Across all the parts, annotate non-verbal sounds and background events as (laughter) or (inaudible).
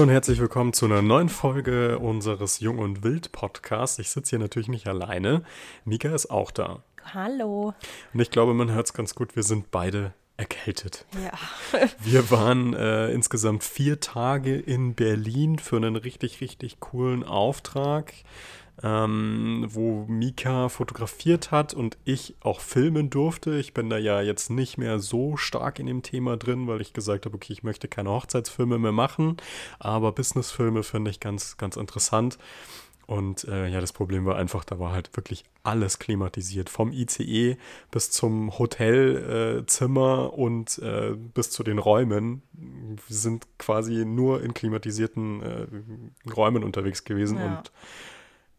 Hallo und herzlich willkommen zu einer neuen Folge unseres Jung und Wild Podcasts. Ich sitze hier natürlich nicht alleine. Mika ist auch da. Hallo. Und ich glaube, man hört es ganz gut, wir sind beide erkältet. Ja. (laughs) Wir waren äh, insgesamt vier Tage in Berlin für einen richtig, richtig coolen Auftrag ähm, wo Mika fotografiert hat und ich auch filmen durfte. Ich bin da ja jetzt nicht mehr so stark in dem Thema drin, weil ich gesagt habe, okay, ich möchte keine Hochzeitsfilme mehr machen, aber Businessfilme finde ich ganz, ganz interessant. Und äh, ja, das Problem war einfach, da war halt wirklich alles klimatisiert. Vom ICE bis zum Hotelzimmer äh, und äh, bis zu den Räumen. Wir sind quasi nur in klimatisierten äh, Räumen unterwegs gewesen Ja. und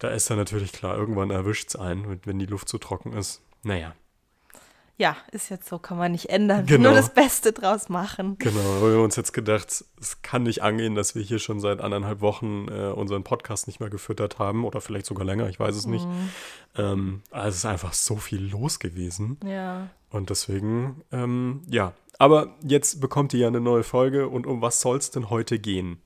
da ist dann natürlich klar, irgendwann erwischt es einen, wenn die Luft zu trocken ist. Naja, Ja, ist jetzt so, kann man nicht ändern. Genau. Nur das Beste draus machen. genau. Wir haben uns jetzt gedacht, es kann nicht angehen, dass wir hier schon seit anderthalb Wochen äh, unseren Podcast nicht mehr gefüttert haben oder vielleicht sogar länger, ich weiß es nicht. Ähm, also es ist einfach so viel los gewesen. Ja. Und deswegen, ähm, ja. Aber jetzt bekommt ihr ja eine neue Folge und um was soll es denn heute gehen?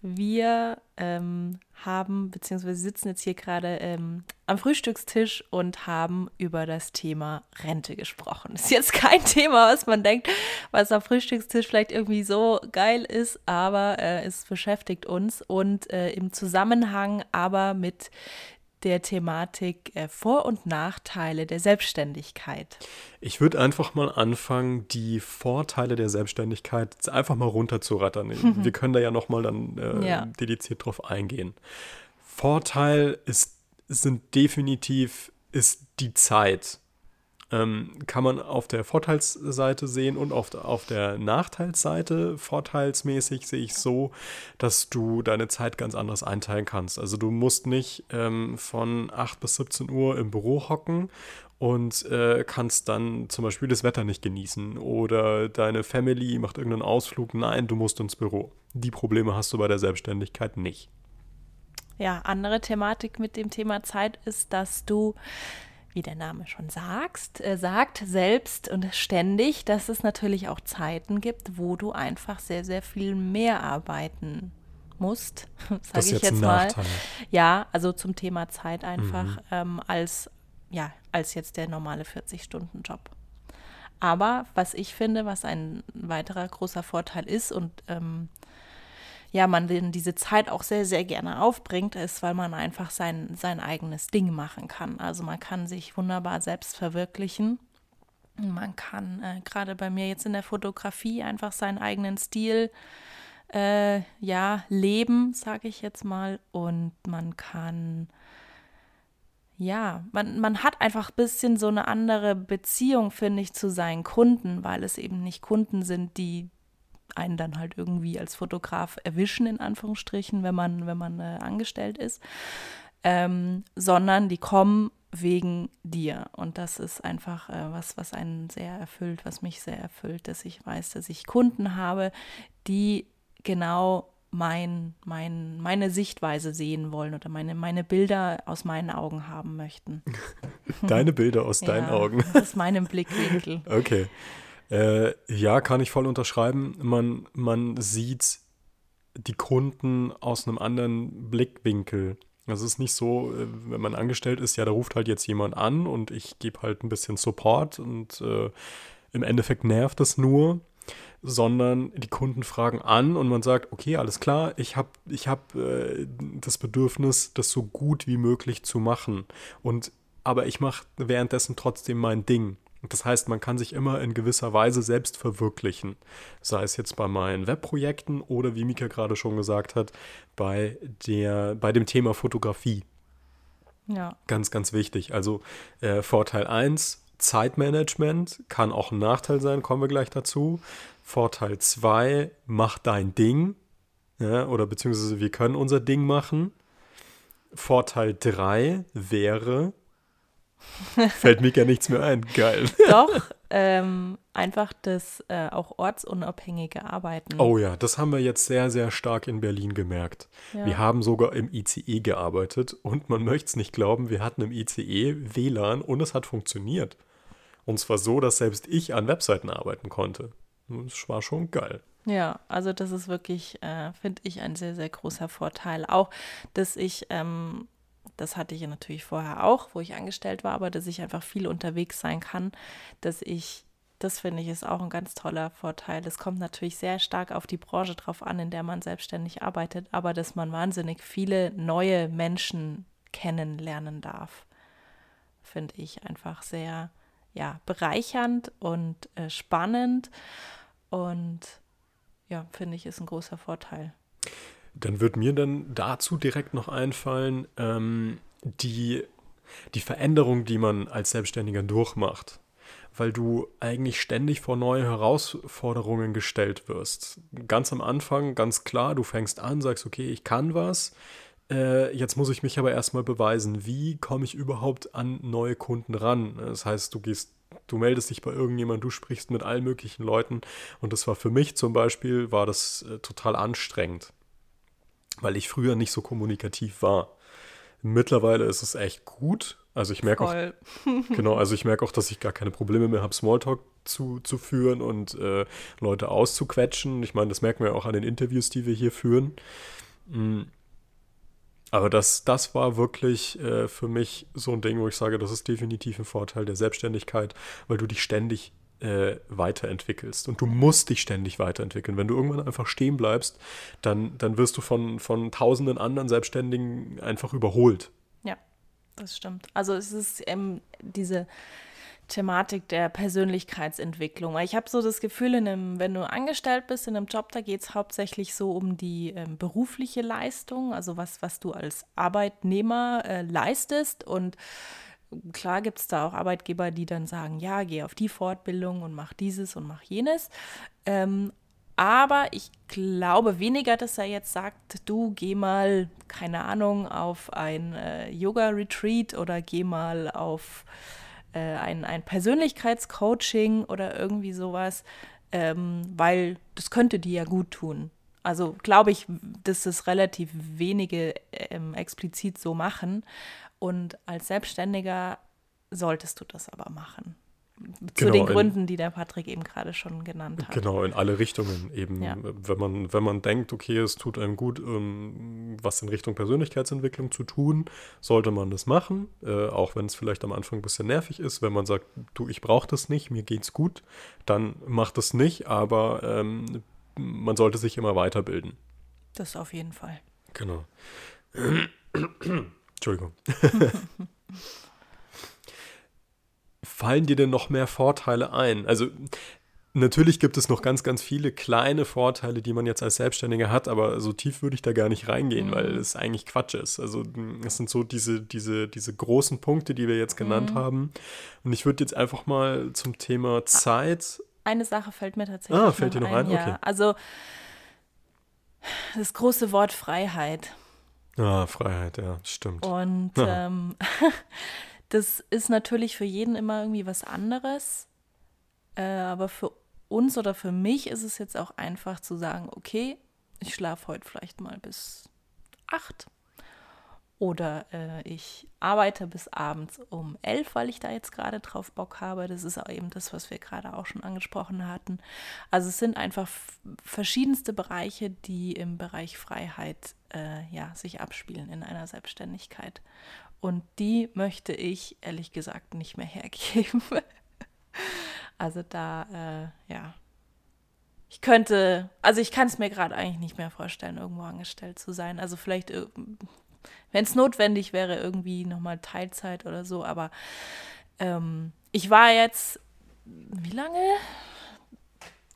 Wir ähm, haben, beziehungsweise sitzen jetzt hier gerade ähm, am Frühstückstisch und haben über das Thema Rente gesprochen. Ist jetzt kein (laughs) Thema, was man denkt, was am Frühstückstisch vielleicht irgendwie so geil ist, aber äh, es beschäftigt uns und äh, im Zusammenhang aber mit der Thematik äh, Vor- und Nachteile der Selbstständigkeit. Ich würde einfach mal anfangen, die Vorteile der Selbstständigkeit einfach mal runterzurattern. (laughs) Wir können da ja nochmal dann äh, Ja. dediziert drauf eingehen. Vorteil ist, sind definitiv ist die Zeit. Ähm, kann man auf der Vorteilsseite sehen und auf, der- auf der Nachteilsseite. Vorteilsmäßig sehe ich so, dass du deine Zeit ganz anders einteilen kannst. Also du musst nicht ähm, von 8 bis 17 Uhr im Büro hocken und äh, kannst dann zum Beispiel das Wetter nicht genießen oder deine Family macht irgendeinen Ausflug. Nein, du musst ins Büro. Die Probleme hast du bei der Selbstständigkeit nicht. Ja, andere Thematik mit dem Thema Zeit ist, dass du, wie der Name schon sagst, äh, sagt, selbst und ständig, dass es natürlich auch Zeiten gibt, wo du einfach sehr, sehr viel mehr arbeiten musst, (laughs) sage ich jetzt mal. Nachteil. Ja, also zum Thema Zeit einfach Mhm. ähm, als, ja, als jetzt der normale 40-Stunden-Job. Aber was ich finde, was ein weiterer großer Vorteil ist und ähm, ja, man diese Zeit auch sehr, sehr gerne aufbringt, ist, weil man einfach sein, sein eigenes Ding machen kann. Also man kann sich wunderbar selbst verwirklichen. Man kann äh, gerade bei mir jetzt in der Fotografie einfach seinen eigenen Stil äh, ja, leben, sage ich jetzt mal. Und man kann, ja, man, man hat einfach ein bisschen so eine andere Beziehung, finde ich, zu seinen Kunden, weil es eben nicht Kunden sind, die einen dann halt irgendwie als Fotograf erwischen, in Anführungsstrichen, wenn man, wenn man äh, angestellt ist, ähm, sondern die kommen wegen dir. Und das ist einfach äh, was, was einen sehr erfüllt, was mich sehr erfüllt, dass ich weiß, dass ich Kunden habe, die genau mein, mein, meine Sichtweise sehen wollen oder meine, meine Bilder aus meinen Augen haben möchten. (laughs) Deine Bilder aus (laughs) deinen Ja, Augen. Aus meinem Blickwinkel. (laughs) Okay. Äh, ja, kann ich voll unterschreiben. Man, man sieht die Kunden aus einem anderen Blickwinkel. Also es ist nicht so, äh, wenn man angestellt ist, ja, da ruft halt jetzt jemand an und ich gebe halt ein bisschen Support und äh, im Endeffekt nervt es nur, sondern die Kunden fragen an und man sagt, okay, alles klar, ich habe ich hab, äh, das Bedürfnis, das so gut wie möglich zu machen. Und aber ich mache währenddessen trotzdem mein Ding. Das heißt, man kann sich immer in gewisser Weise selbst verwirklichen. Sei es jetzt bei meinen Webprojekten oder wie Mika gerade schon gesagt hat, bei, der, bei dem Thema Fotografie. Ja. Ganz, ganz wichtig. Also äh, Vorteil 1, Zeitmanagement kann auch ein Nachteil sein, kommen wir gleich dazu. Vorteil 2, mach dein Ding. Ja, oder beziehungsweise wir können unser Ding machen. Vorteil 3 wäre, (laughs) fällt Mika nichts mehr ein. Geil. (laughs) Doch, ähm, einfach das äh, auch ortsunabhängige Arbeiten. Oh ja, das haben wir jetzt sehr, sehr stark in Berlin gemerkt. Ja. Wir haben sogar im ICE gearbeitet und man möchte es nicht glauben, wir hatten im ICE WLAN und es hat funktioniert. Und zwar so, dass selbst ich an Webseiten arbeiten konnte. Das war schon geil. Ja, also das ist wirklich, äh, finde ich, ein sehr, sehr großer Vorteil. Auch, dass ich, ähm, das hatte ich ja natürlich vorher auch, wo ich angestellt war, aber dass ich einfach viel unterwegs sein kann, dass ich, das finde ich, ist auch ein ganz toller Vorteil. Es kommt natürlich sehr stark auf die Branche drauf an, in der man selbstständig arbeitet, aber dass man wahnsinnig viele neue Menschen kennenlernen darf, finde ich einfach sehr, ja, bereichernd und äh, spannend und ja, finde ich, ist ein großer Vorteil. Dann wird mir dann dazu direkt noch einfallen, ähm, die, die Veränderung, die man als Selbstständiger durchmacht. Weil du eigentlich ständig vor neue Herausforderungen gestellt wirst. Ganz am Anfang, ganz klar, du fängst an, sagst, okay, ich kann was. Äh, jetzt muss ich mich aber erstmal beweisen, wie komme ich überhaupt an neue Kunden ran. Das heißt, du gehst du meldest dich bei irgendjemandem, du sprichst mit allen möglichen Leuten. Und das war für mich zum Beispiel, war das äh, total anstrengend, weil ich früher nicht so kommunikativ war. Mittlerweile ist es echt gut. Also ich merke auch, (laughs) (laughs) genau, also ich merke auch, dass ich gar keine Probleme mehr habe, Smalltalk zu, zu führen und äh, Leute auszuquetschen. Ich meine, das merken wir auch an den Interviews, die wir hier führen. Mhm. Aber das, das war wirklich äh, für mich so ein Ding, wo ich sage, das ist definitiv ein Vorteil der Selbstständigkeit, weil du dich ständig äh, weiterentwickelst. Und du musst dich ständig weiterentwickeln. Wenn du irgendwann einfach stehen bleibst, dann, dann wirst du von, von tausenden anderen Selbstständigen einfach überholt. Ja, das stimmt. Also es ist ähm, diese Thematik der Persönlichkeitsentwicklung. Ich habe so das Gefühl, in einem, wenn du angestellt bist in einem Job, da geht es hauptsächlich so um die ähm, berufliche Leistung, also was, was du als Arbeitnehmer äh, leistest. Und klar gibt es da auch Arbeitgeber, die dann sagen, ja, geh auf die Fortbildung und mach dieses und mach jenes. Ähm, aber ich glaube weniger, dass er jetzt sagt, du geh mal, keine Ahnung, auf ein äh, Yoga-Retreat oder geh mal auf äh, ein, ein Persönlichkeitscoaching oder irgendwie sowas, ähm, weil das könnte dir ja gut tun. Also glaube ich, dass es relativ wenige ähm, explizit so machen. Und als Selbstständiger solltest du das aber machen zu genau, den Gründen, in, die der Patrick eben gerade schon genannt hat. Genau, in alle Richtungen eben. Ja. Wenn, man, wenn man denkt, okay, es tut einem gut, ähm, was in Richtung Persönlichkeitsentwicklung zu tun, sollte man das machen, äh, auch wenn es vielleicht am Anfang ein bisschen nervig ist. Wenn man sagt, du, ich brauche das nicht, mir geht's gut, dann macht das nicht, aber ähm, man sollte sich immer weiterbilden. Das auf jeden Fall. Genau. Entschuldigung. (laughs) fallen dir denn noch mehr Vorteile ein? Also natürlich gibt es noch ganz, ganz viele kleine Vorteile, die man jetzt als Selbstständiger hat, aber so tief würde ich da gar nicht reingehen, mhm. weil es eigentlich Quatsch ist. Also es sind so diese, diese, diese großen Punkte, die wir jetzt genannt mhm. haben. Und ich würde jetzt einfach mal zum Thema Zeit. Eine Sache fällt mir tatsächlich. Ah, fällt dir noch ein? ein? Ja. Okay. Also das große Wort Freiheit. Ah, Freiheit, ja, stimmt. Und ja. ähm, (laughs) Das ist natürlich für jeden immer irgendwie was anderes. Äh, aber für uns oder für mich ist es jetzt auch einfach zu sagen, okay, ich schlafe heute vielleicht mal bis acht. Oder äh, ich arbeite bis abends um elf, weil ich da jetzt gerade drauf Bock habe. Das ist auch eben das, was wir gerade auch schon angesprochen hatten. Also es sind einfach verschiedenste Bereiche, die im Bereich Freiheit äh, ja, sich abspielen in einer Selbstständigkeit. Und die möchte ich ehrlich gesagt nicht mehr (laughs) hergeben. also da, äh, ja. Ich könnte, also ich kann es mir gerade eigentlich nicht mehr vorstellen, irgendwo angestellt zu sein. Also vielleicht, wenn es notwendig wäre, irgendwie nochmal Teilzeit oder so. Aber ähm, ich war jetzt, wie lange?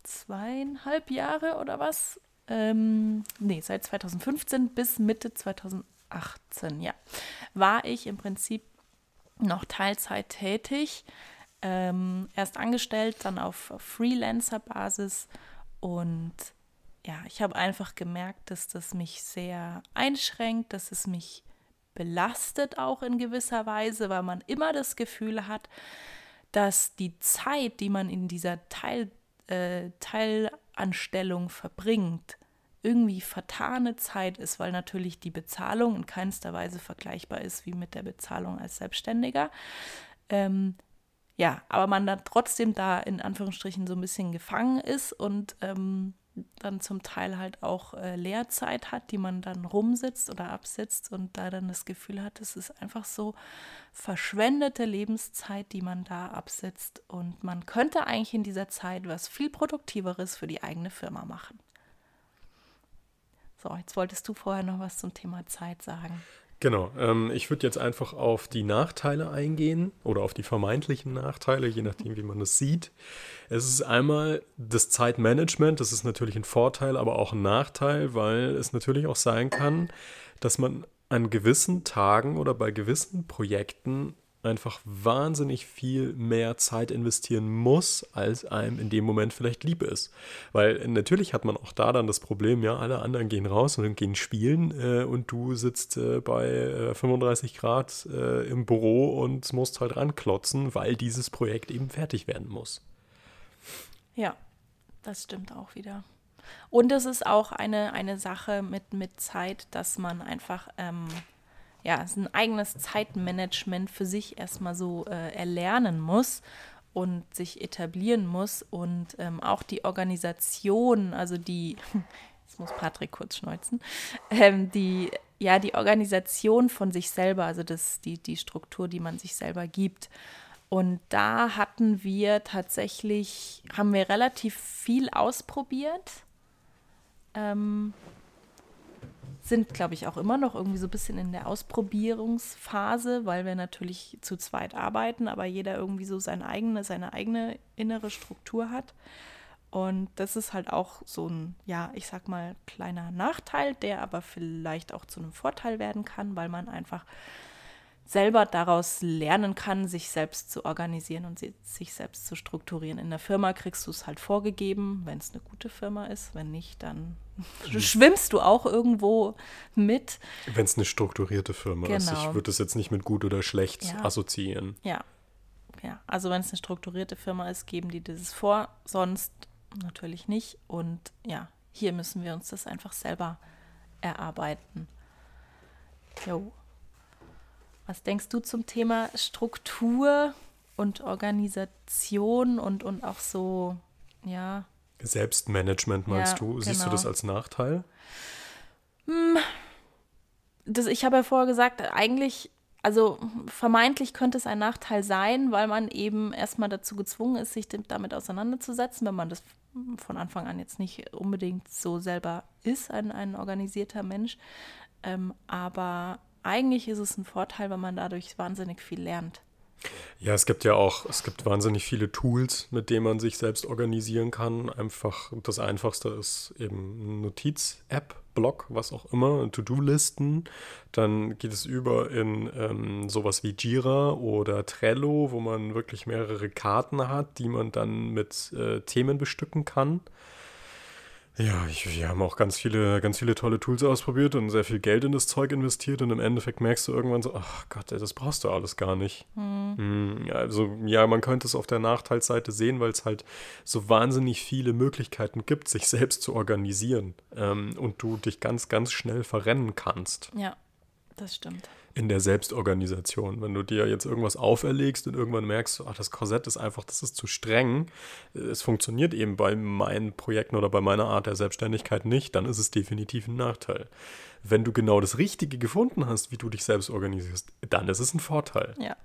Zweieinhalb Jahre oder was? Ähm, nee, seit 2015 bis Mitte 2018 18, ja, war ich im Prinzip noch Teilzeit tätig. Ähm, erst angestellt, dann auf Freelancer-Basis und ja, ich habe einfach gemerkt, dass das mich sehr einschränkt, dass es mich belastet auch in gewisser Weise, weil man immer das Gefühl hat, dass die Zeit, die man in dieser Teil, äh, Teilanstellung verbringt, irgendwie vertane Zeit ist, weil natürlich die Bezahlung in keinster Weise vergleichbar ist wie mit der Bezahlung als Selbstständiger. Ähm, ja, aber man dann trotzdem da in Anführungsstrichen so ein bisschen gefangen ist und ähm, dann zum Teil halt auch äh, Lehrzeit hat, die man dann rumsitzt oder absitzt und da dann das Gefühl hat, es ist einfach so verschwendete Lebenszeit, die man da absitzt und man könnte eigentlich in dieser Zeit was viel Produktiveres für die eigene Firma machen. So, jetzt wolltest du vorher noch was zum Thema Zeit sagen. Genau, ähm, ich würde jetzt einfach auf die Nachteile eingehen oder auf die vermeintlichen Nachteile, je nachdem, wie man das sieht. Es ist einmal das Zeitmanagement, das ist natürlich ein Vorteil, aber auch ein Nachteil, weil es natürlich auch sein kann, dass man an gewissen Tagen oder bei gewissen Projekten einfach wahnsinnig viel mehr Zeit investieren muss, als einem in dem Moment vielleicht lieb ist. Weil natürlich hat man auch da dann das Problem, ja, alle anderen gehen raus und gehen spielen äh, und du sitzt äh, bei äh, 35 Grad äh, im Büro und musst halt ranklotzen, weil dieses Projekt eben fertig werden muss. Ja, das stimmt auch wieder. Und es ist auch eine, eine Sache mit, mit Zeit, dass man einfach ähm, ja, ein eigenes Zeitmanagement für sich erstmal so äh, erlernen muss und sich etablieren muss und ähm, auch die Organisation, also die, (laughs) jetzt muss Patrick kurz schneuzen, ähm, die, ja, die Organisation von sich selber, also das, die, die Struktur, die man sich selber gibt. Und da hatten wir tatsächlich, haben wir relativ viel ausprobiert. Ähm, sind, glaube ich, auch immer noch irgendwie so ein bisschen in der Ausprobierungsphase, weil wir natürlich zu zweit arbeiten, aber jeder irgendwie so seine eigene, seine eigene innere Struktur hat. Und das ist halt auch so ein, ja, ich sag mal, kleiner Nachteil, der aber vielleicht auch zu einem Vorteil werden kann, weil man einfach selber daraus lernen kann, sich selbst zu organisieren und sich selbst zu strukturieren. In der Firma kriegst du es halt vorgegeben, wenn es eine gute Firma ist. Wenn nicht, dann schwimmst du auch irgendwo mit. Wenn es eine strukturierte Firma genau. ist. Ich würde das jetzt nicht mit gut oder schlecht ja. assoziieren. Ja. Ja, also wenn es eine strukturierte Firma ist, geben die dieses vor, sonst natürlich nicht. Und ja, hier müssen wir uns das einfach selber erarbeiten. Jo. Was denkst du zum Thema Struktur und Organisation und, und auch so, ja. Selbstmanagement meinst ja, du? Genau. Siehst du das genau. als Nachteil? Hm, das, ich habe ja vorher gesagt, eigentlich, also vermeintlich könnte es ein Nachteil sein, weil man eben erstmal dazu gezwungen ist, sich damit auseinanderzusetzen, wenn man das von Anfang an jetzt nicht unbedingt so selber ist, ein, ein organisierter Mensch. Ähm, aber eigentlich ist es ein Vorteil, weil man dadurch wahnsinnig viel lernt. Ja, es gibt ja auch, es gibt wahnsinnig viele Tools, mit denen man sich selbst organisieren kann. Einfach das Einfachste ist eben Notiz-App, Blog, was auch immer, To-Do-Listen. Dann geht es über in ähm, sowas wie Jira oder Trello, wo man wirklich mehrere Karten hat, die man dann mit äh, Themen bestücken kann. Ja, ich, wir haben auch ganz viele, ganz viele tolle Tools ausprobiert und sehr viel Geld in das Zeug investiert und im Endeffekt merkst du irgendwann so, ach Gott, ey, das brauchst du alles gar nicht. Mhm. Also ja, man könnte es auf der Nachteilsseite sehen, weil es halt so wahnsinnig viele Möglichkeiten gibt, sich selbst zu organisieren ähm, und du dich ganz, ganz schnell verrennen kannst. Ja, das stimmt in der Selbstorganisation. Wenn du dir jetzt irgendwas auferlegst und irgendwann merkst, ach, das Korsett ist einfach, das ist zu streng, es funktioniert eben bei meinen Projekten oder bei meiner Art der Selbstständigkeit nicht, dann ist es definitiv ein Nachteil. Wenn du genau das Richtige gefunden hast, wie du dich selbst organisierst, dann ist es ein Vorteil. Ja.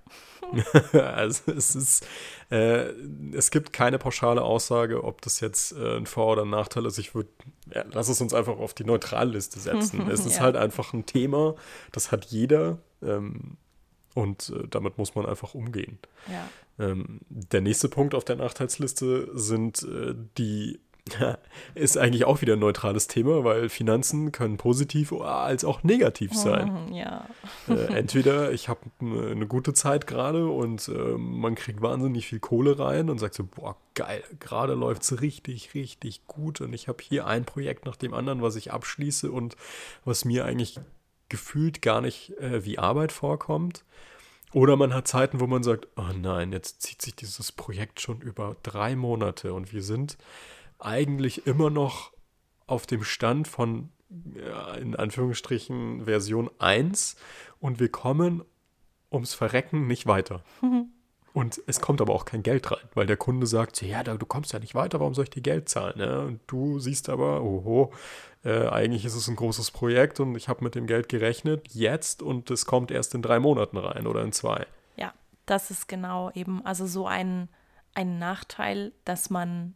(laughs) also es ist, äh, es gibt keine pauschale Aussage, ob das jetzt äh, ein Vor- oder ein Nachteil ist. Ich würde, ja, lass es uns einfach auf die Neutralliste setzen. (laughs) es ist ja. halt einfach ein Thema, das hat jeder. Ähm, und äh, damit muss man einfach umgehen. Ja. Ähm, der nächste Punkt auf der Nachteilsliste sind äh, die (laughs) ist eigentlich auch wieder ein neutrales Thema, weil Finanzen können positiv als auch negativ sein. Ja. Äh, entweder ich habe eine gute Zeit gerade und äh, man kriegt wahnsinnig viel Kohle rein und sagt so, boah, geil, gerade läuft es richtig, richtig gut und ich habe hier ein Projekt nach dem anderen, was ich abschließe und was mir eigentlich gefühlt gar nicht äh, wie Arbeit vorkommt. Oder man hat Zeiten, wo man sagt, oh nein, jetzt zieht sich dieses Projekt schon über drei Monate und wir sind eigentlich immer noch auf dem Stand von, ja, in Anführungsstrichen, Version 1 und wir kommen ums Verrecken nicht weiter. (laughs) Und es kommt aber auch kein Geld rein, weil der Kunde sagt, ja, du kommst ja nicht weiter, warum soll ich dir Geld zahlen? Ne? Und du siehst aber, oho, äh, eigentlich ist es ein großes Projekt und ich habe mit dem Geld gerechnet jetzt und es kommt erst in drei Monaten rein oder in zwei. Ja, das ist genau eben, also so ein, ein Nachteil, dass man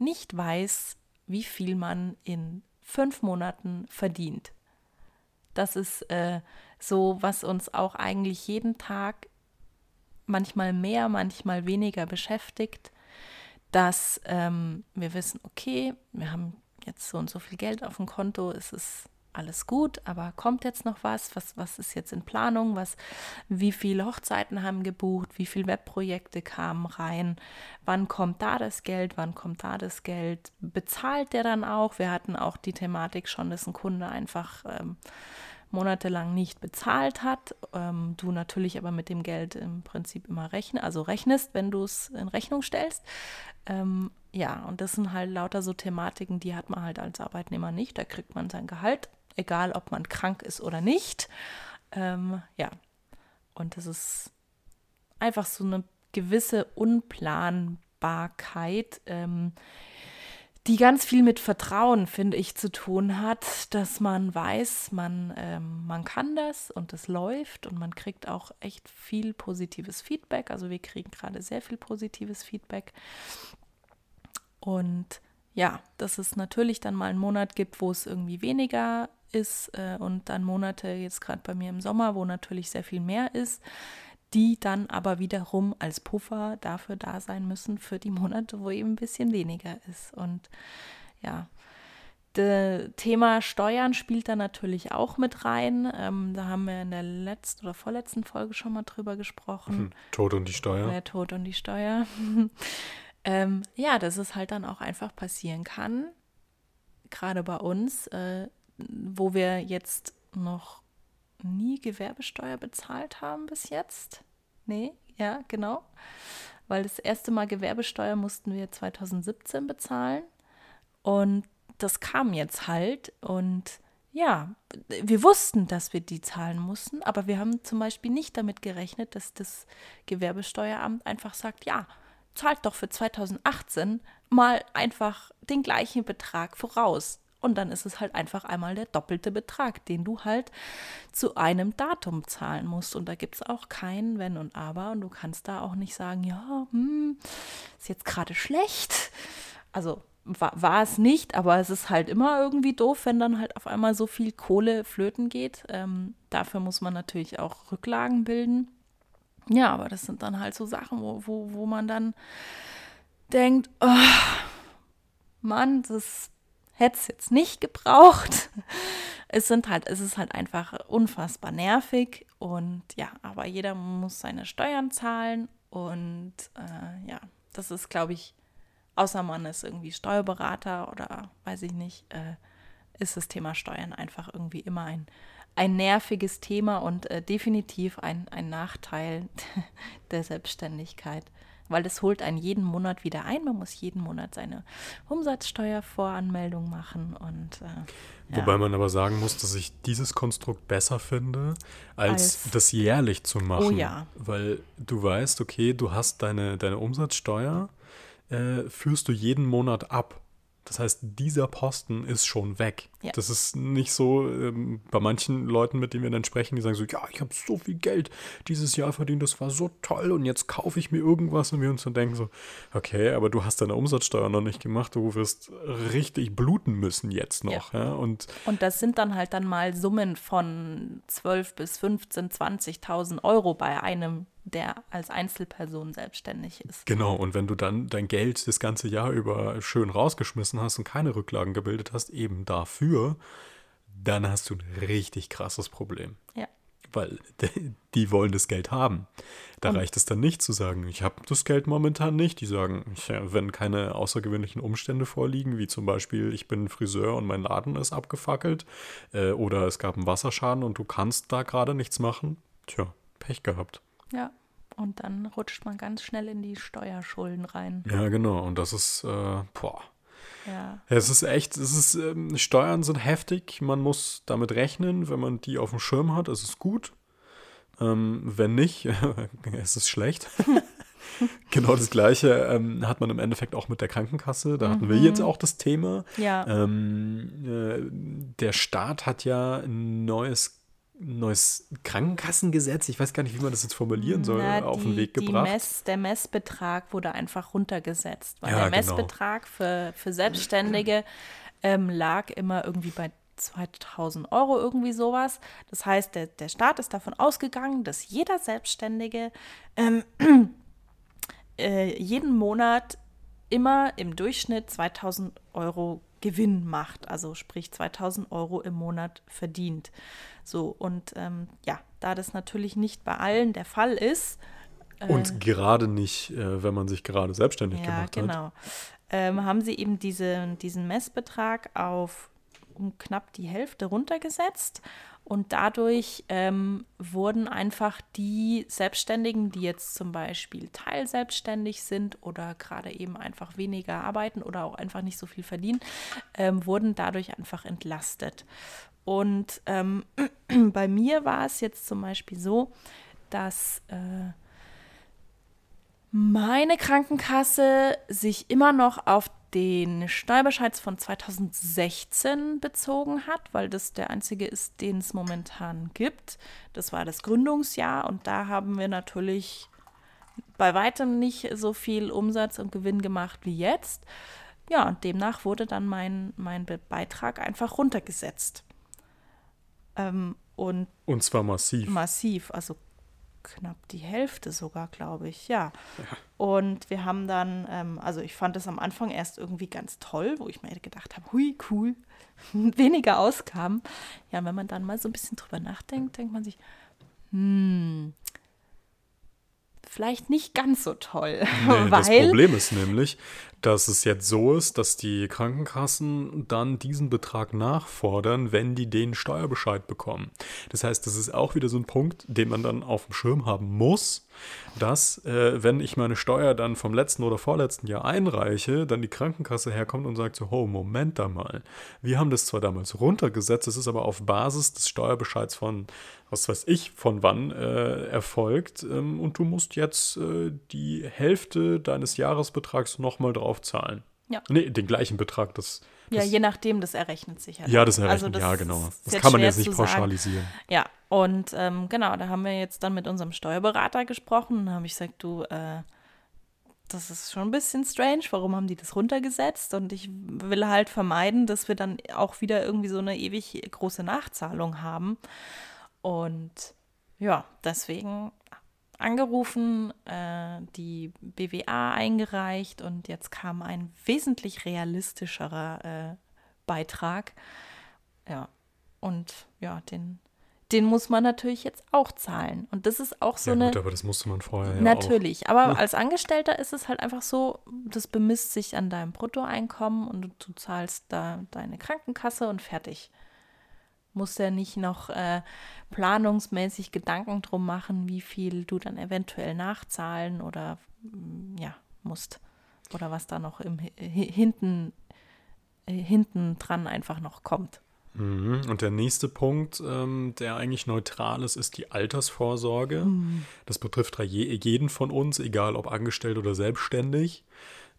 nicht weiß, wie viel man in fünf Monaten verdient. Das ist äh, so, was uns auch eigentlich jeden Tag manchmal mehr, manchmal weniger beschäftigt, dass ähm, wir wissen, okay, wir haben jetzt so und so viel Geld auf dem Konto, es ist alles gut, aber kommt jetzt noch was? Was, was ist jetzt in Planung? Was, wie viele Hochzeiten haben gebucht? Wie viele Webprojekte kamen rein? Wann kommt da das Geld? Wann kommt da das Geld? Bezahlt der dann auch? Wir hatten auch die Thematik schon, dass ein Kunde einfach ähm, monatelang nicht bezahlt hat. Ähm, du natürlich aber mit dem Geld im Prinzip immer rechnen, also rechnest, wenn du es in Rechnung stellst. Ähm, ja, und das sind halt lauter so Thematiken, die hat man halt als Arbeitnehmer nicht. Da kriegt man sein Gehalt, egal ob man krank ist oder nicht. Ähm, ja, und das ist einfach so eine gewisse Unplanbarkeit, ähm, die ganz viel mit Vertrauen, finde ich, zu tun hat, dass man weiß, man, ähm, man kann das und es läuft und man kriegt auch echt viel positives Feedback. Also wir kriegen gerade sehr viel positives Feedback. Und ja, dass es natürlich dann mal einen Monat gibt, wo es irgendwie weniger ist äh, und dann Monate, jetzt gerade bei mir im Sommer, wo natürlich sehr viel mehr ist die dann aber wiederum als Puffer dafür da sein müssen für die Monate, wo eben ein bisschen weniger ist. Und ja, das Thema Steuern spielt da natürlich auch mit rein. Ähm, da haben wir in der letzten oder vorletzten Folge schon mal drüber gesprochen. Hm, Tod und die Steuer. Der Tod und die Steuer. (laughs) ähm, ja, dass es halt dann auch einfach passieren kann, gerade bei uns, äh, wo wir jetzt noch nie Gewerbesteuer bezahlt haben bis jetzt. Nee, ja, genau. Weil das erste Mal Gewerbesteuer mussten wir 2017 bezahlen. Und das kam jetzt halt. Und ja, wir wussten, dass wir die zahlen mussten, aber wir haben zum Beispiel nicht damit gerechnet, dass das Gewerbesteueramt einfach sagt, ja, zahlt doch für 2018 mal einfach den gleichen Betrag voraus. Und dann ist es halt einfach einmal der doppelte Betrag, den du halt zu einem Datum zahlen musst. Und da gibt es auch kein Wenn und Aber. Und du kannst da auch nicht sagen, ja, hm, ist jetzt gerade schlecht. Also war, war, es nicht, aber es ist halt immer irgendwie doof, wenn dann halt auf einmal so viel Kohle flöten geht. Ähm, dafür muss man natürlich auch Rücklagen bilden. Ja, aber das sind dann halt so Sachen, wo, wo, wo man dann denkt, oh, Mann, das hätte es jetzt nicht gebraucht. Es sind halt, es ist halt einfach unfassbar nervig und ja, aber jeder muss seine Steuern zahlen und äh, ja, das ist, glaube ich, außer man ist irgendwie Steuerberater oder weiß ich nicht, äh, ist das Thema Steuern einfach irgendwie immer ein, ein nerviges Thema und äh, definitiv ein, ein Nachteil (laughs) der Selbstständigkeit weil das holt einen jeden Monat wieder ein. Man muss jeden Monat seine Umsatzsteuervoranmeldung machen und äh, Wobei ja. man aber sagen muss, dass ich dieses Konstrukt besser finde, als, als, das jährlich zu machen. Oh ja. Weil du weißt, okay, du hast deine, deine Umsatzsteuer, äh, führst du jeden Monat ab. Das heißt, dieser Posten ist schon weg. Ja. Das ist nicht so ähm, bei manchen Leuten, mit denen wir dann sprechen, die sagen so, ja, ich habe so viel Geld dieses Jahr verdient, das war so toll und jetzt kaufe ich mir irgendwas und wir uns dann denken so, okay, aber du hast deine Umsatzsteuer noch nicht gemacht, du wirst richtig bluten müssen jetzt noch. Ja. ja? Und, und das sind dann halt dann mal Summen von 12 bis 15, 20.000 Euro bei einem der als Einzelperson selbstständig ist. Genau, und wenn du dann dein Geld das ganze Jahr über schön rausgeschmissen hast und keine Rücklagen gebildet hast, eben dafür, dann hast du ein richtig krasses Problem. Ja. Weil (laughs) die wollen das Geld haben. Da und reicht es dann nicht zu sagen, ich habe das Geld momentan nicht. Die sagen, ja, wenn keine außergewöhnlichen Umstände vorliegen, wie zum Beispiel, ich bin Friseur und mein Laden ist abgefackelt äh, oder es gab einen Wasserschaden und du kannst da gerade nichts machen, tja, Pech gehabt. Ja. Und dann rutscht man ganz schnell in die Steuerschulden rein. Ja, genau. Und das ist, äh, boah. Ja. Es ist echt, es ist, ähm, Steuern sind heftig. Man muss damit rechnen, wenn man die auf dem Schirm hat, ist es gut. Ähm, wenn nicht, (laughs) es ist schlecht. (laughs) genau das Gleiche ähm, hat man im Endeffekt auch mit der Krankenkasse. Da hatten wir jetzt auch das Thema. Ja. Ähm, äh, der Staat hat ja ein neues neues Krankenkassengesetz, ich weiß gar nicht, wie man das jetzt formulieren soll, Na, auf die- den Weg gebracht. Mess, der Messbetrag wurde einfach runtergesetzt, weil Ja, der genau. Messbetrag für, für Selbstständige ähm, lag immer irgendwie bei 2000 Euro, irgendwie sowas. Das heißt, der, der Staat ist davon ausgegangen, dass jeder Selbstständige ähm, (clears throat) äh, jeden Monat immer im Durchschnitt 2000 Euro Gewinn macht, also sprich 2000 Euro im Monat verdient. So, und ähm, ja, da das natürlich nicht bei allen der Fall ist, Und gerade nicht, äh, wenn man sich gerade selbstständig ja, gemacht hat. genau, ähm, haben sie eben diese, diesen Messbetrag auf um knapp die Hälfte runtergesetzt. Und dadurch ähm, wurden einfach die Selbstständigen, die jetzt zum Beispiel teilselbstständig sind oder gerade eben einfach weniger arbeiten oder auch einfach nicht so viel verdienen, ähm, wurden dadurch einfach entlastet. Und ähm, (clears throat) bei mir war es jetzt zum Beispiel so, dass äh, meine Krankenkasse sich immer noch auf den Steuerbescheid von 2016 bezogen hat, weil das der einzige ist, den es momentan gibt. Das war das Gründungsjahr und da haben wir natürlich bei weitem nicht so viel Umsatz und Gewinn gemacht wie jetzt. Ja, und demnach wurde dann mein, mein Be Beitrag einfach runtergesetzt. Ähm, und Und zwar massiv. massiv, also knapp die Hälfte sogar, glaube ich, ja. Und wir haben dann, ähm, also ich fand es am Anfang erst irgendwie ganz toll, wo ich mir gedacht habe, hui, cool, (laughs) weniger Ausgaben. Ja, wenn man dann mal so ein bisschen drüber nachdenkt, denkt man sich, hm, vielleicht nicht ganz so toll, Nee, das (laughs) weil Problem ist nämlich, dass es jetzt so ist, dass die Krankenkassen dann diesen Betrag nachfordern, wenn die den Steuerbescheid bekommen. Das heißt, das ist auch wieder so ein Punkt, den man dann auf dem Schirm haben muss, dass, äh, wenn ich meine Steuer dann vom letzten oder vorletzten Jahr einreiche, dann die Krankenkasse herkommt und sagt so, oh, Moment da mal. Wir haben das zwar damals runtergesetzt, es ist aber auf Basis des Steuerbescheids von, was weiß ich, von wann äh, erfolgt ähm, und du musst jetzt äh, die Hälfte deines Jahresbetrags nochmal drauf zahlen. Ja. Nee, den gleichen Betrag. Das, ja, das, je nachdem, das errechnet sich ja. ja, dann. das errechnet, Also das ja, genau. Das kann man jetzt nicht zu sagen. pauschalisieren. Ja, und ähm, genau, da haben wir jetzt dann mit unserem Steuerberater gesprochen und habe ich gesagt, du, äh, das ist schon ein bisschen strange, warum haben die das runtergesetzt? Und ich will halt vermeiden, dass wir dann auch wieder irgendwie so eine ewig große Nachzahlung haben. Und ja, deswegen angerufen, äh, die BWA eingereicht und jetzt kam ein wesentlich realistischerer äh, Beitrag. Ja, und ja, den, den muss man natürlich jetzt auch zahlen. Und das ist auch so ja, eine. gut, aber das musste man vorher ja Natürlich, aber als Angestellter ist es halt einfach so, das bemisst sich an deinem Bruttoeinkommen und du, du zahlst da deine Krankenkasse und fertig. Musst ja nicht noch äh, planungsmäßig Gedanken drum machen, wie viel du dann eventuell nachzahlen oder mm, ja, musst. Oder was da noch im Hi- Hi- hinten, äh, hinten dran einfach noch kommt. Mhm. Und der nächste Punkt, ähm, der eigentlich neutral ist, ist die Altersvorsorge. Das betrifft jeden von uns, egal ob angestellt oder selbstständig.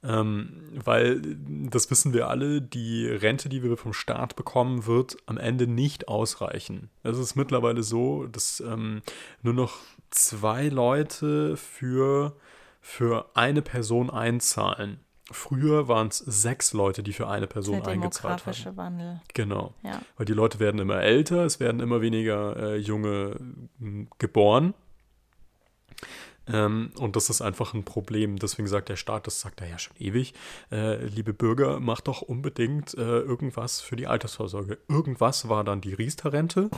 Ähm, weil, das wissen wir alle, die Rente, die wir vom Staat bekommen, wird am Ende nicht ausreichen. Es ist mittlerweile so, dass ähm, nur noch zwei Leute für, für eine Person einzahlen. Früher waren es sechs Leute, die für eine Person Der eingezahlt haben. Wandel. Genau. Ja. Weil die Leute werden immer älter, es werden immer weniger äh, Junge geboren. Ähm, und das ist einfach ein Problem. Deswegen sagt der Staat, das sagt er ja schon ewig, äh, liebe Bürger, macht doch unbedingt äh, irgendwas für die Altersvorsorge. Irgendwas war dann die Riester-Rente.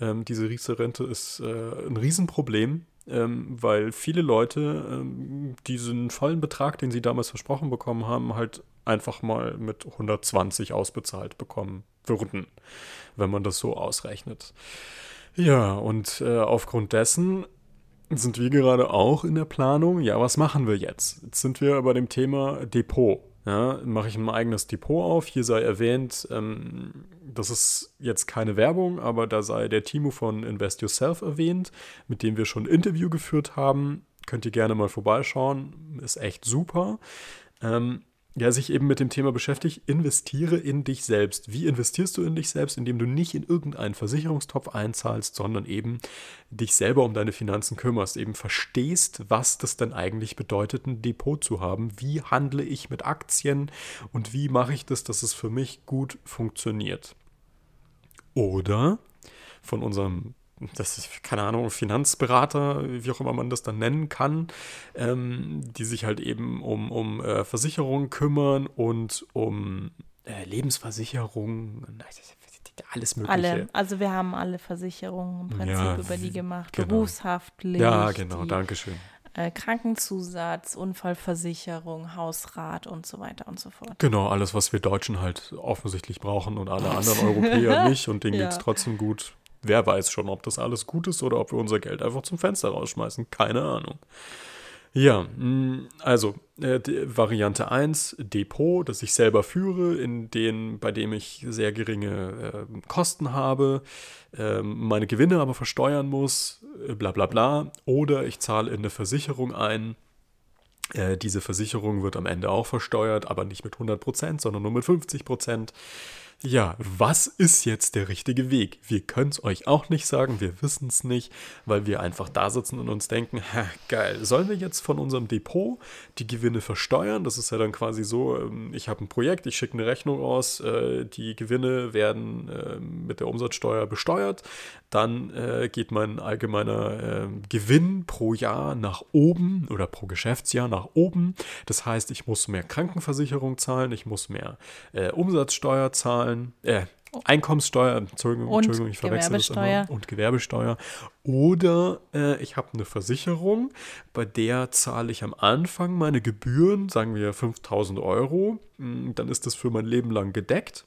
Ähm, diese Riester-Rente ist äh, ein Riesenproblem, ähm, weil viele Leute ähm, diesen vollen Betrag, den sie damals versprochen bekommen haben, halt einfach mal mit 120 ausbezahlt bekommen würden, wenn man das so ausrechnet. Ja, und äh, aufgrund dessen sind wir gerade auch in der Planung. Ja, was machen wir jetzt? Jetzt sind wir bei dem Thema Depot. Ja, mache ich ein eigenes Depot auf. Hier sei erwähnt, ähm, das ist jetzt keine Werbung, aber da sei der Timo von Invest Yourself erwähnt, mit dem wir schon ein Interview geführt haben. könnt ihr gerne mal vorbeischauen. Ist echt super. Ähm, ja, sich eben mit dem Thema beschäftigt, investiere in dich selbst. Wie investierst du in dich selbst? Indem du nicht in irgendeinen Versicherungstopf einzahlst, sondern eben dich selber um deine Finanzen kümmerst, eben verstehst, was das denn eigentlich bedeutet, ein Depot zu haben. Wie handle ich mit Aktien und wie mache ich das, dass es für mich gut funktioniert? Oder von unserem das ist, keine Ahnung, Finanzberater, wie auch immer man das dann nennen kann, ähm, die sich halt eben um, um äh, Versicherungen kümmern und um äh, Lebensversicherung, alles Mögliche. Alle, also wir haben alle Versicherungen im Prinzip Ja, über die gemacht. genau. Berufshaftpflicht. Ja, genau, die, danke schön. Äh, Krankenzusatz, Unfallversicherung, Hausrat und so weiter und so fort. Genau, alles, was wir Deutschen halt offensichtlich brauchen und alle anderen Europäer (laughs) nicht und denen Ja. geht's trotzdem gut. Wer weiß schon, ob das alles gut ist oder ob wir unser Geld einfach zum Fenster rausschmeißen. Keine Ahnung. Ja, mh, also äh, Variante 1, Depot, das ich selber führe, in den, bei dem ich sehr geringe äh, Kosten habe, ähm, meine Gewinne aber versteuern muss, äh, bla bla bla. Oder ich zahle in eine Versicherung ein, äh, diese Versicherung wird am Ende auch versteuert, aber nicht mit 100%, sondern nur mit 50%. Ja, was ist jetzt der richtige Weg? Wir können es euch auch nicht sagen, wir wissen es nicht, weil wir einfach da sitzen und uns denken, ha, geil, sollen wir jetzt von unserem Depot die Gewinne versteuern? Das ist ja dann quasi so, ähm, ich habe ein Projekt, ich schicke eine Rechnung aus, äh, die Gewinne werden äh, mit der Umsatzsteuer besteuert, dann äh, geht mein allgemeiner äh, Gewinn pro Jahr nach oben oder pro Geschäftsjahr nach oben. Das heißt, ich muss mehr Krankenversicherung zahlen, ich muss mehr äh, Umsatzsteuer zahlen, äh, Einkommenssteuer, Entschuldigung, Und Entschuldigung ich verwechsel das Gewerbesteuer. immer, und Gewerbesteuer. Oder äh, ich habe eine Versicherung, bei der zahle ich am Anfang meine Gebühren, sagen wir 5000 Euro, Mm, dann ist das für mein Leben lang gedeckt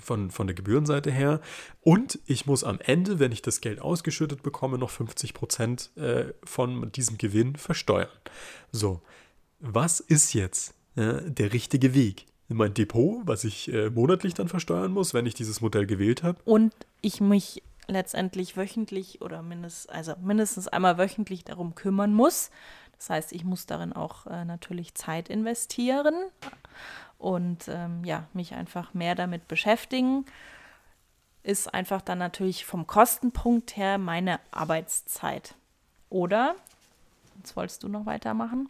von, von der Gebührenseite her. Und ich muss am Ende, wenn ich das Geld ausgeschüttet bekomme, noch 50 Prozent äh, von diesem Gewinn versteuern. So, was ist jetzt äh, der richtige Weg? Mein Depot, was ich äh, monatlich dann versteuern muss, wenn ich dieses Modell gewählt habe. Und ich mich letztendlich wöchentlich oder mindest, also mindestens einmal wöchentlich darum kümmern muss. Das heißt, ich muss darin auch äh, natürlich Zeit investieren und ähm, ja, mich einfach mehr damit beschäftigen. Ist einfach dann natürlich vom Kostenpunkt her meine Arbeitszeit. Oder, jetzt wolltest du noch weitermachen?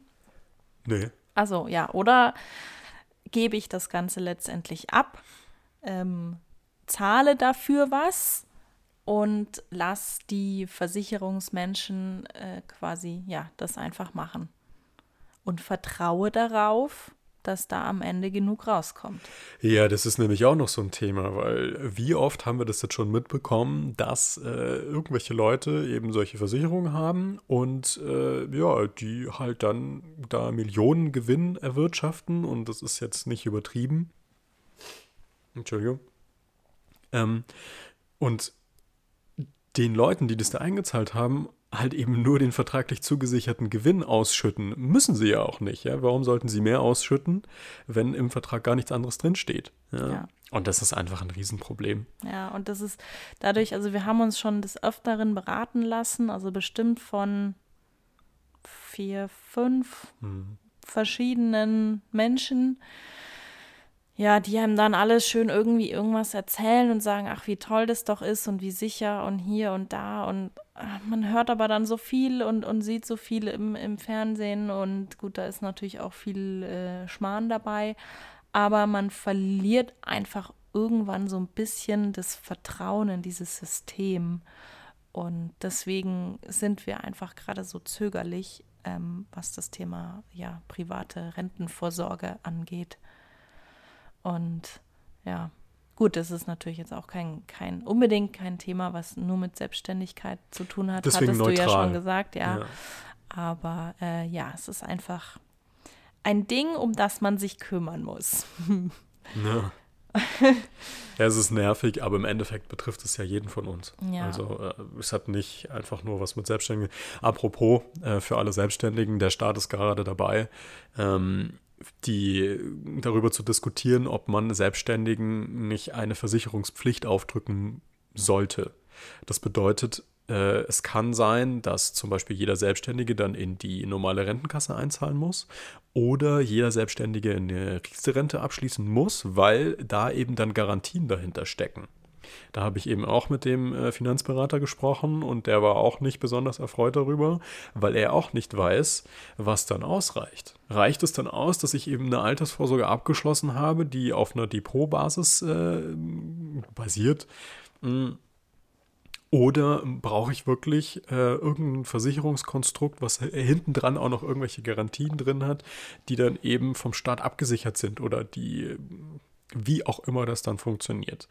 Nee. Also ja, oder gebe ich das Ganze letztendlich ab, ähm, zahle dafür was und lass die Versicherungsmenschen äh, quasi ja das einfach machen. Und vertraue darauf, dass da am Ende genug rauskommt. Ja, das ist nämlich auch noch so ein Thema, weil wie oft haben wir das jetzt schon mitbekommen, dass äh, irgendwelche Leute eben solche Versicherungen haben und äh, ja, die halt dann da Millionen Gewinn erwirtschaften und das ist jetzt nicht übertrieben. Entschuldigung. Ähm, und den Leuten, die das da eingezahlt haben, halt eben nur den vertraglich zugesicherten Gewinn ausschütten. Müssen sie ja auch nicht. Ja? Warum sollten sie mehr ausschütten, wenn im Vertrag gar nichts anderes drinsteht? Ja? Ja. Und das ist einfach ein Riesenproblem. Ja, und das ist dadurch, also wir haben uns schon des Öfteren beraten lassen, also bestimmt von vier, fünf Hm. verschiedenen Menschen, ja, die einem dann alles schön irgendwie irgendwas erzählen und sagen, ach, wie toll das doch ist und wie sicher und hier und da. Und ah, man hört aber dann so viel und, und sieht so viel im, im Fernsehen. Und gut, da ist natürlich auch viel äh, Schmarrn dabei, aber man verliert einfach irgendwann so ein bisschen das Vertrauen in dieses System. Und deswegen sind wir einfach gerade so zögerlich, ähm, was das Thema ja, private Rentenvorsorge angeht. Und ja, gut, das ist natürlich jetzt auch kein, kein unbedingt kein Thema, was nur mit Selbstständigkeit zu tun hat, Deswegen hattest du ja neutral. schon gesagt, ja. Ja. Aber äh, ja, es ist einfach ein Ding, um das man sich kümmern muss. (laughs) Ja. ja, es ist nervig, aber im Endeffekt betrifft es ja jeden von uns. Ja. Also äh, es hat nicht einfach nur was mit Selbstständigen. Apropos, äh, für alle Selbstständigen, der Staat ist gerade dabei, ähm, die darüber zu diskutieren, ob man Selbstständigen nicht eine Versicherungspflicht aufdrücken sollte. Das bedeutet, Äh, es kann sein, dass zum Beispiel jeder Selbstständige dann in die normale Rentenkasse einzahlen muss oder jeder Selbstständige eine Riester-Rente abschließen muss, weil da eben dann Garantien dahinter stecken. Da habe ich eben auch mit dem äh, Finanzberater gesprochen und der war auch nicht besonders erfreut darüber, weil er auch nicht weiß, was dann ausreicht. Reicht es dann aus, dass ich eben eine Altersvorsorge abgeschlossen habe, die auf einer Depotbasis äh, basiert? Hm. Oder brauche ich wirklich äh, irgendein Versicherungskonstrukt, was hinten dran auch noch irgendwelche Garantien drin hat, die dann eben vom Staat abgesichert sind oder die wie auch immer das dann funktioniert.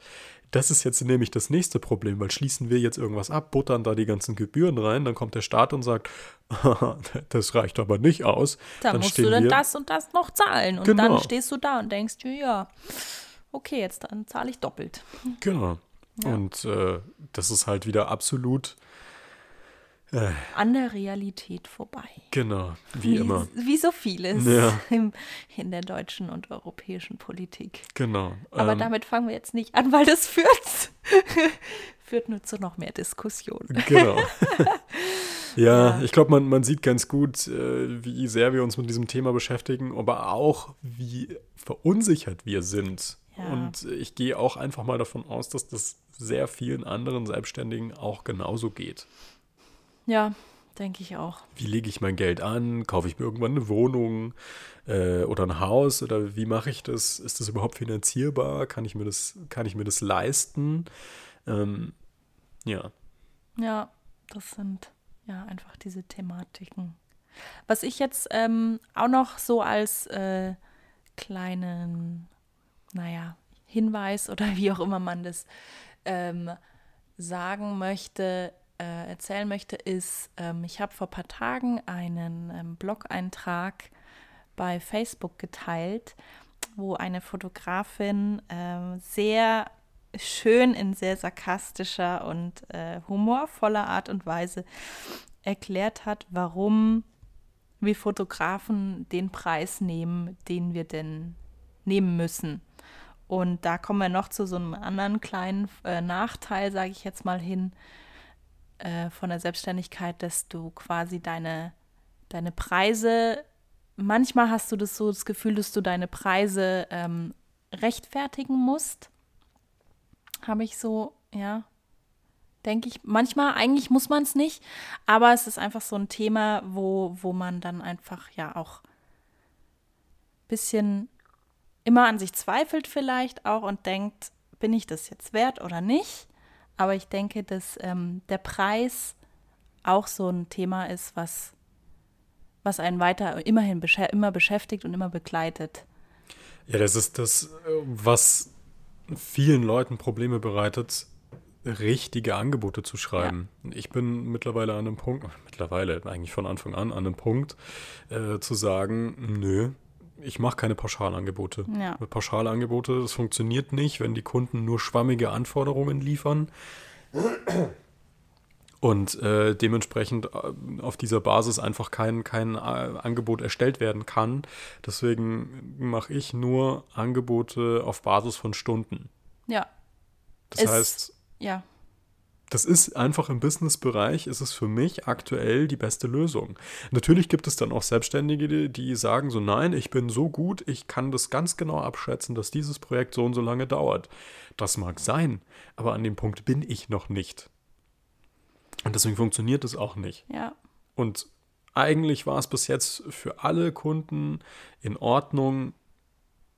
Das ist jetzt nämlich das nächste Problem, weil schließen wir jetzt irgendwas ab, buttern da die ganzen Gebühren rein, dann kommt der Staat und sagt, (laughs) das reicht aber nicht aus. Da dann musst du dann das und das noch zahlen. Und genau. dann stehst du da und denkst, ja, okay, jetzt dann zahle ich doppelt. Genau. Ja. Und äh, das ist halt wieder absolut äh. an der Realität vorbei. Genau, wie, wie immer. Wie so vieles ja. (laughs) im, in der deutschen und europäischen Politik. Genau. Aber ähm, damit fangen wir jetzt nicht an, weil das führt, (laughs) führt nur zu noch mehr Diskussionen. Genau. (laughs) ja, ja, ich glaube, man, man sieht ganz gut, äh, wie sehr wir uns mit diesem Thema beschäftigen, aber auch, wie verunsichert wir sind. Ja. Und ich gehe auch einfach mal davon aus, dass das sehr vielen anderen Selbstständigen auch genauso geht. Ja, denke ich auch. Wie lege ich mein Geld an? Kaufe ich mir irgendwann eine Wohnung äh, oder ein Haus? Oder wie mache ich das? Ist das überhaupt finanzierbar? Kann ich mir das, kann ich mir das leisten? Ähm, ja. Ja, das sind ja einfach diese Thematiken. Was ich jetzt ähm, auch noch so als äh, kleinen, naja, Hinweis oder (laughs) wie auch immer man das ähm, sagen möchte, äh, erzählen möchte, ist, ähm, ich habe vor ein paar Tagen einen ähm, Blog-Eintrag bei Facebook geteilt, wo eine Fotografin äh, sehr schön in sehr sarkastischer und äh, humorvoller Art und Weise erklärt hat, warum wir Fotografen den Preis nehmen, den wir denn nehmen müssen. Und da kommen wir noch zu so einem anderen kleinen äh, Nachteil, sage ich jetzt mal hin, äh, von der Selbstständigkeit, dass du quasi deine, deine Preise, manchmal hast du das so das Gefühl, dass du deine Preise ähm, rechtfertigen musst. Habe ich so, ja, denke ich. Manchmal, eigentlich muss man es nicht, aber es ist einfach so ein Thema, wo, wo man dann einfach ja auch ein bisschen immer an sich zweifelt vielleicht auch und denkt, bin ich das jetzt wert oder nicht? Aber ich denke, dass ähm, der Preis auch so ein Thema ist, was, was einen weiter immerhin besch immer beschäftigt und immer begleitet. Ja, das ist das, was vielen Leuten Probleme bereitet, richtige Angebote zu schreiben. Ja. Ich bin mittlerweile an einem Punkt, mittlerweile eigentlich von Anfang an an einem Punkt, äh, zu sagen, nö, ich mache keine Pauschalangebote. Ja. Pauschalangebote, das funktioniert nicht, wenn die Kunden nur schwammige Anforderungen liefern. Und äh, dementsprechend äh, auf dieser Basis einfach kein, kein äh, Angebot erstellt werden kann. Deswegen mache ich nur Angebote auf Basis von Stunden. Ja. Das es, heißt, ja das ist einfach im Businessbereich, ist es für mich aktuell die beste Lösung. Natürlich gibt es dann auch Selbstständige, die, sagen so, nein, ich bin so gut, ich kann das ganz genau abschätzen, dass dieses Projekt so und so lange dauert. Das mag sein, aber an dem Punkt bin ich noch nicht. Und deswegen funktioniert es auch nicht. Ja. Und eigentlich war es bis jetzt für alle Kunden in Ordnung,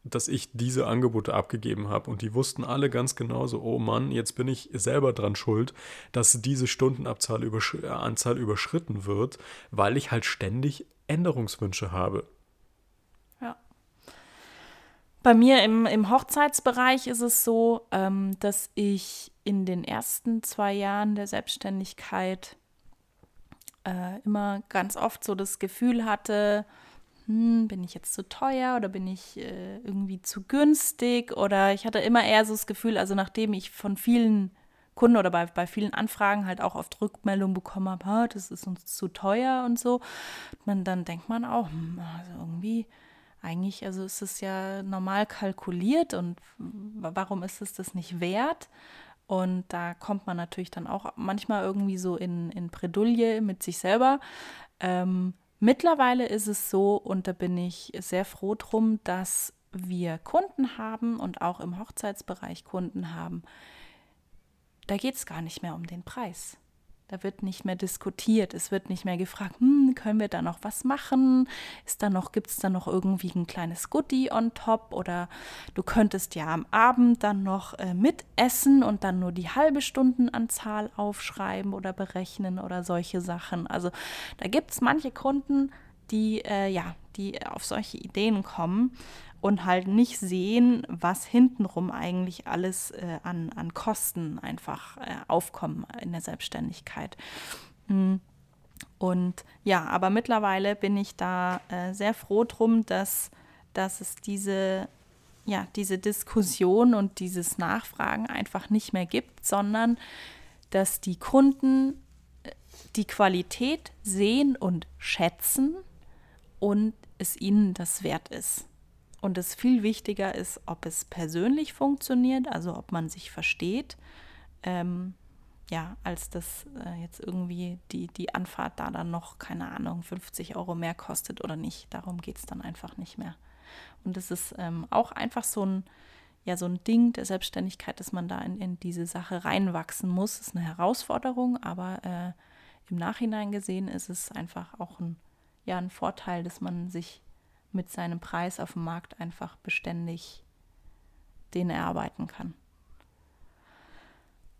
dass ich diese Angebote abgegeben habe. Und die wussten alle ganz genau so, oh Mann, jetzt bin ich selber dran schuld, dass diese Stundenanzahl übersch äh, Anzahl überschritten wird, weil ich halt ständig Änderungswünsche habe. Ja. Bei mir im, im Hochzeitsbereich ist es so, ähm, dass ich in den ersten zwei Jahren der Selbstständigkeit äh, immer ganz oft so das Gefühl hatte, hm, bin ich jetzt zu teuer oder bin ich äh, irgendwie zu günstig? Oder ich hatte immer eher so das Gefühl, also nachdem ich von vielen Kunden oder bei, bei vielen Anfragen halt auch oft Rückmeldungen bekommen habe, ah, das ist uns zu teuer und so, man, dann denkt man auch, hm, also irgendwie, eigentlich, also ist es ja normal kalkuliert und warum ist es das nicht wert? Und da kommt man natürlich dann auch manchmal irgendwie so in, in Bredouille mit sich selber. Ähm, mittlerweile ist es so, und da bin ich sehr froh drum, dass wir Kunden haben und auch im Hochzeitsbereich Kunden haben. Da geht es gar nicht mehr um den Preis. Da wird nicht mehr diskutiert. Es wird nicht mehr gefragt, hm, können wir da noch was machen? Ist da noch, gibt es da noch irgendwie ein kleines Goodie on top? Oder du könntest ja am Abend dann noch äh, mitessen und dann nur die halbe Stundenanzahl aufschreiben oder berechnen oder solche Sachen. Also da gibt es manche Kunden, die äh, ja, die auf solche Ideen kommen und halt nicht sehen, was hintenrum eigentlich alles äh, an, an Kosten einfach äh, aufkommen in der Selbstständigkeit. Mm. Und ja, aber mittlerweile bin ich da äh, sehr froh drum, dass, dass es diese, ja, diese Diskussion und dieses Nachfragen einfach nicht mehr gibt, sondern dass die Kunden äh, die Qualität sehen und schätzen und es ihnen das wert ist und es viel wichtiger ist, ob es persönlich funktioniert, also ob man sich versteht, ähm, ja, als dass äh, jetzt irgendwie die, die Anfahrt da dann noch, keine Ahnung, 50 Euro mehr kostet oder nicht. Darum geht es dann einfach nicht mehr. Und es ist ähm, auch einfach so ein, ja, so ein Ding der Selbstständigkeit, dass man da in, in diese Sache reinwachsen muss. Das ist eine Herausforderung, aber äh, im Nachhinein gesehen ist es einfach auch ein, ja, ein Vorteil, dass man sich mit seinem Preis auf dem Markt einfach beständig den erarbeiten kann.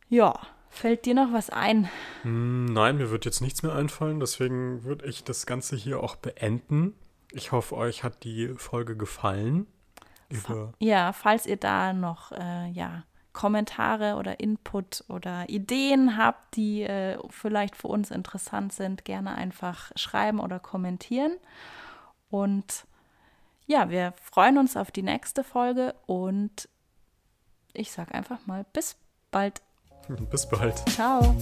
Ja, fällt dir noch was ein? Hm, nein, mir wird jetzt nichts mehr einfallen, deswegen würde ich das Ganze hier auch beenden. Ich hoffe, euch hat die Folge gefallen. Über ja, falls ihr da noch äh, ja, Kommentare oder Input oder Ideen habt, die äh, vielleicht für uns interessant sind, gerne einfach schreiben oder kommentieren. Und ja, wir freuen uns auf die nächste Folge und ich sage einfach mal bis bald. (laughs) Bis bald. Ciao.